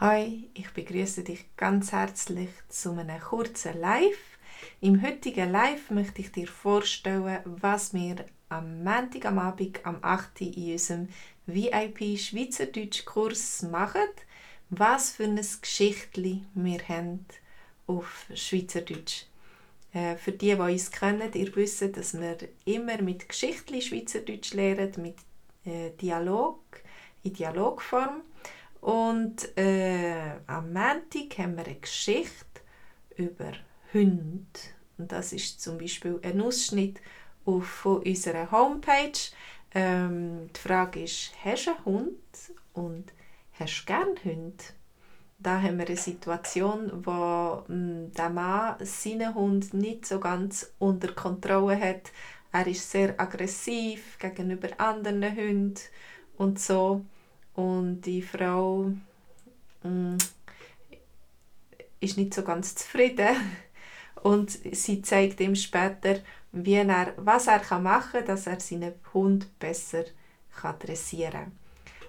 Hi, ich begrüße dich ganz herzlich zu einem kurzen Live. Im heutigen Live möchte ich dir vorstellen, was wir am Montag am Abend am 8. in unserem VIP Schweizerdeutsch Kurs machen, was für ein Geschichtli wir haben auf Schweizerdeutsch. Äh, für die, die uns kennen, ihr wisst, dass wir immer mit Geschichtli Schweizerdeutsch lernen, mit äh, Dialog, in Dialogform. Und äh, am Montag haben wir eine Geschichte über Hunde. Und das ist zum Beispiel ein Ausschnitt auf, unserer Homepage. Ähm, die Frage ist, hast du einen Hund und hast du gerne Hunde? Da haben wir eine Situation, wo hm, der Mann seinen Hund nicht so ganz unter Kontrolle hat. Er ist sehr aggressiv gegenüber anderen Hunden und so. Und die Frau mh, mm, ist nicht so ganz zufrieden. Und sie zeigt ihm später, wie er, was er machen kann, dass er seinen Hund besser kann dressieren kann.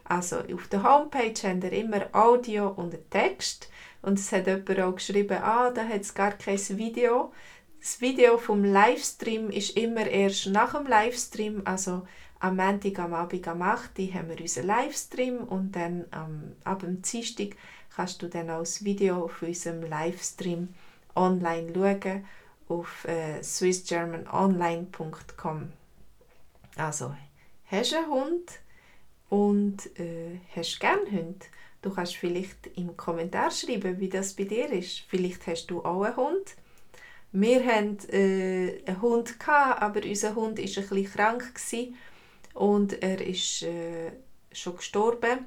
Also auf der Homepage haben wir immer Audio und Text. Und es hat jemand auch geschrieben, ah, da hat es gar kein Video. Das Video vom Livestream ist immer erst nach dem Livestream, also am Montag am Abend am 8 Uhr haben wir unseren Livestream und dann ähm, ab dem Dienstag kannst du dann auch das Video auf unserem Livestream online schauen auf äh, swissgermanonline.com. Also, hast du einen Hund und äh, hast gerne Hund? Du kannst vielleicht im Kommentar schreiben, wie das bei dir ist. Vielleicht hast du auch einen Hund. Wir hatten äh, einen Hund, aber unser Hund war ein bisschen krank. Gewesen und er ist äh, schon gestorben.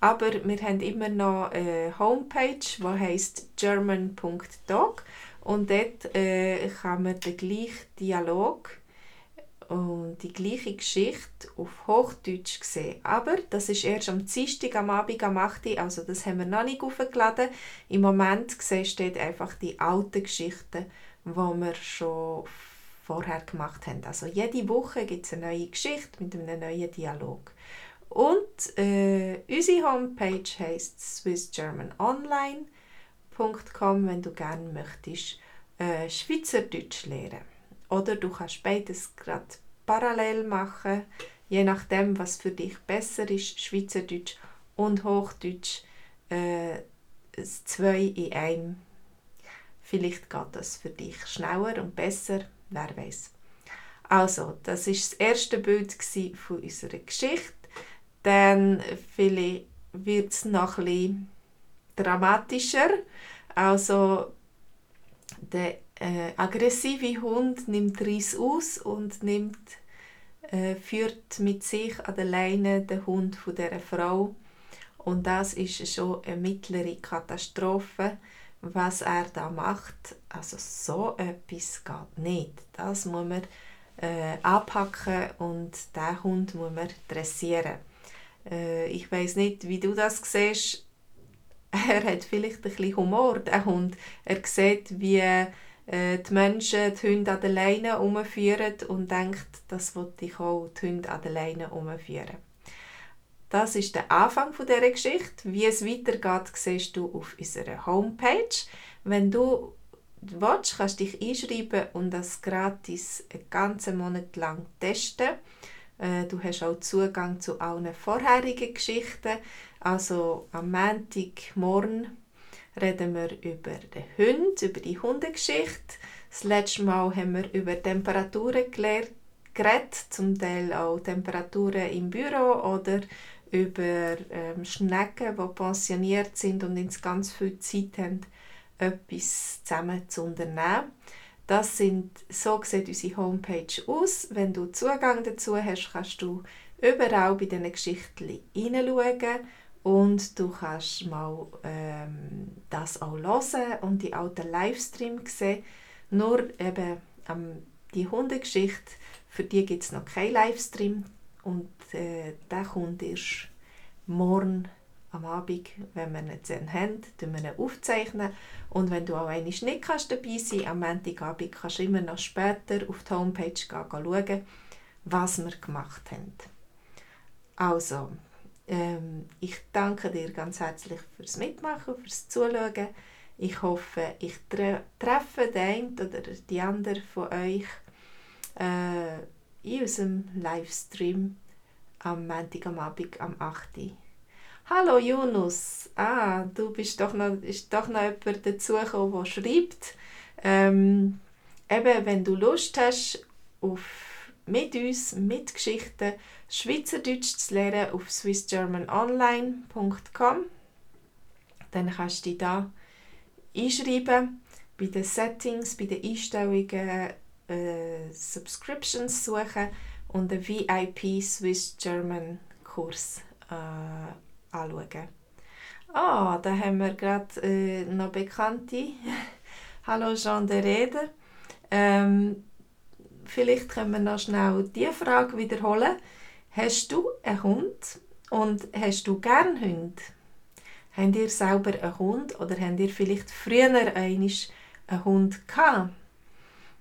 Aber wir haben immer noch eine Homepage, die heißt german.dog und dort äh, kann man den gleichen Dialog und die gleiche Geschichte auf Hochdeutsch sehen. Aber das ist erst am Dienstag am Abend am 8. Uhr, also das haben wir noch nicht aufgeladen. Im Moment siehst du einfach die alten Geschichten, die wir schon vorher gemacht haben. Also jede Woche gibt es eine neue Geschichte mit einem neuen Dialog. Und äh, unsere Homepage heisst swissgermanonline.com, wenn du gerne möchtest äh, Schweizerdeutsch lernen. Oder du kannst beides gerade parallel machen, je nachdem, was für dich besser ist, Schweizerdeutsch und Hochdeutsch, äh, zwei in einem. Vielleicht geht das für dich schneller und besser wer weiß. Also, das ist das erste Bild von unserer Geschichte. Dann wird es noch bisschen dramatischer. Also, der äh, aggressive Hund nimmt Reis aus und nimmt, äh, führt mit sich an der Leine den Hund von der Frau. Und das ist schon eine mittlere Katastrophe was er da macht. Also so etwas geht nicht. Das muss man äh, anpacken und den Hund muss man dressieren. Äh, ich weiß nicht, wie du das siehst. Er hat vielleicht ein bisschen Humor, der Hund. Er sieht, wie äh, die Menschen die Hunde an der Leine herumführen und denkt, das wollte ich auch die Hunde an der Leine herumführen. Das ist der Anfang dieser Geschichte. Wie es weitergeht, siehst du auf unserer Homepage. Wenn du willst, kannst du dich einschreiben und das gratis einen ganzen Monat lang testen. Äh, du hast auch Zugang zu allen vorherigen Geschichten. Also am Montagmorgen reden wir über den Hund, über die Hundegeschichte. Das letzte Mal haben wir über Temperaturen gelernt, geredet, zum Teil auch Temperaturen im Büro oder über ähm, Schnecken, die pensioniert sind und ins ganz viel Zeit haben, etwas zusammen zu unternehmen. Das sind, so sieht unsere Homepage aus. Wenn du Zugang dazu hast, kannst du überall bei diesen Geschichten hineinschauen und du kannst mal ähm, das auch hören und die alten Livestreams sehen. Nur eben ähm, die Hundegeschichte, für die gibt es noch keinen Livestream. Und äh, der kommt erst morgen am Abend, wenn wir ihn dann haben, wir ihn aufzeichnen. Und wenn du auch einmal nicht kannst dabei sein am Montagabend kannst du immer noch später auf die Homepage gehen schauen, was wir gemacht haben. Also, Ähm, ich danke dir ganz herzlich fürs Mitmachen, fürs Zuschauen. Ich hoffe, ich tre treffe den einen oder die andere von euch äh, in unserem Livestream am Montag am Abend am 8. Hallo Yunus, ah, du bist doch noch, ist doch noch jemand dazugekommen, der schreibt. Ähm, eben, wenn du Lust hast, auf, mit uns, mit Geschichten, Schweizerdeutsch zu lernen auf swissgermanonline.com, dann kannst du dich da einschreiben, bei den Settings, bei den Einstellungen äh, Subscriptions suchen und einen VIP Swiss German Kurs äh, anschauen. Ah, da haben wir gerade äh, noch Bekannte. Hallo Jean de Rede. Ähm, vielleicht können wir noch schnell die Frage wiederholen. Hast du einen Hund und hast du gern Hund? Habt ihr selber einen Hund oder habt ihr vielleicht früher einen Hund gehabt?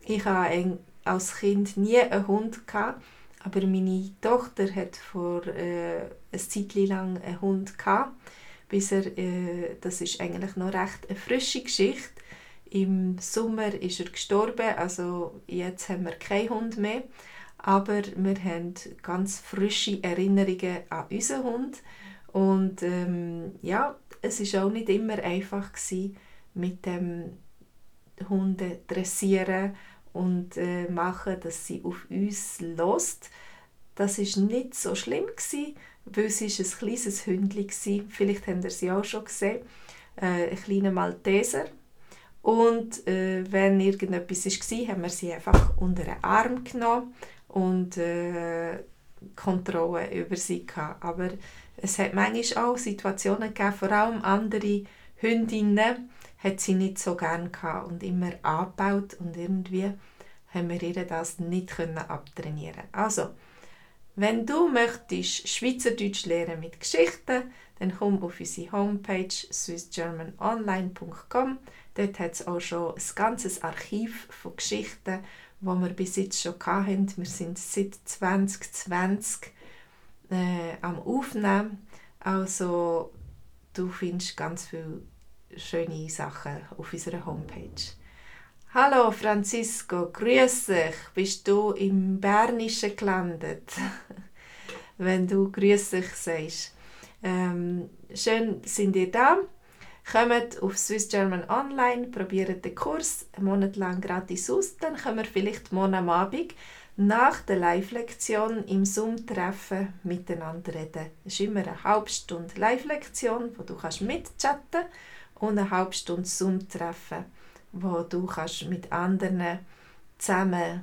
Ich hatte als Kind nie einen Hund, gehabt, aber meine Tochter hat vor äh, ein Zeit lang einen Hund gehabt, bis er, äh, das ist eigentlich noch recht eine frische Geschichte. Im Sommer ist er gestorben, also jetzt haben wir keinen Hund mehr, aber wir haben ganz frische Erinnerungen an unseren Hund und ähm, ja, es ist auch nicht immer einfach gewesen, mit dem Hunde dressieren und äh, machen, dass sie auf uns lost. Das ist nicht so schlimm gewesen, weil sie ist ein kleines Hündchen war. Vielleicht habt ihr sie auch schon gesehen. Äh, ein kleiner Malteser. Und äh, wenn irgendetwas war, haben wir sie einfach unter den Arm genommen und äh, Kontrolle über sie gehabt. Aber es hat manchmal auch Situationen gegeben, vor allem andere Hündinnen, hat sie nicht so gern gehabt und immer angebaut und irgendwie haben wir ihr das nicht können abtrainieren. Also, wenn du möchtest Schweizerdeutsch lernen mit Geschichten, dann komm auf unsere Homepage swissgermanonline.com. Dort hat es auch schon ein ganzes Archiv von Geschichten, die wir bis jetzt schon hatten. Wir sind seit 2020 äh, am Aufnehmen. Also du findest ganz viele schöne Sachen auf unserer Homepage. Hallo Francisco, grüß dich. Bist du im Bernischen gelandet? Wenn du grüß dich sagst. Ähm, schön sind ihr da. Kommt auf Swiss German Online, probiert den Kurs einen Monat lang gratis aus, dann können wir vielleicht morgen am Abend nach der Live-Lektion im Zoom-Treffen miteinander reden. Es ist immer eine halbe Stunde Live-Lektion, wo du kannst mitchatten kannst und eine halbe Stunde Zoom-Treffen, wo du kannst mit anderen zusammen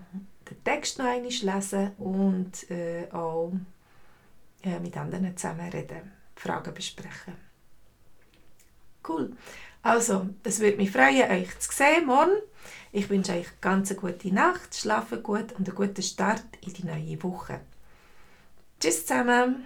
den Text noch einmal lesen und äh, auch äh, mit anderen zusammen reden, Fragen besprechen. Cool. Also, es würde mich freuen, euch zu sehen morgen. Ich wünsche euch ganz eine gute Nacht, schlafen gut und einen guten Start in die neue Woche. Tschüss zusammen!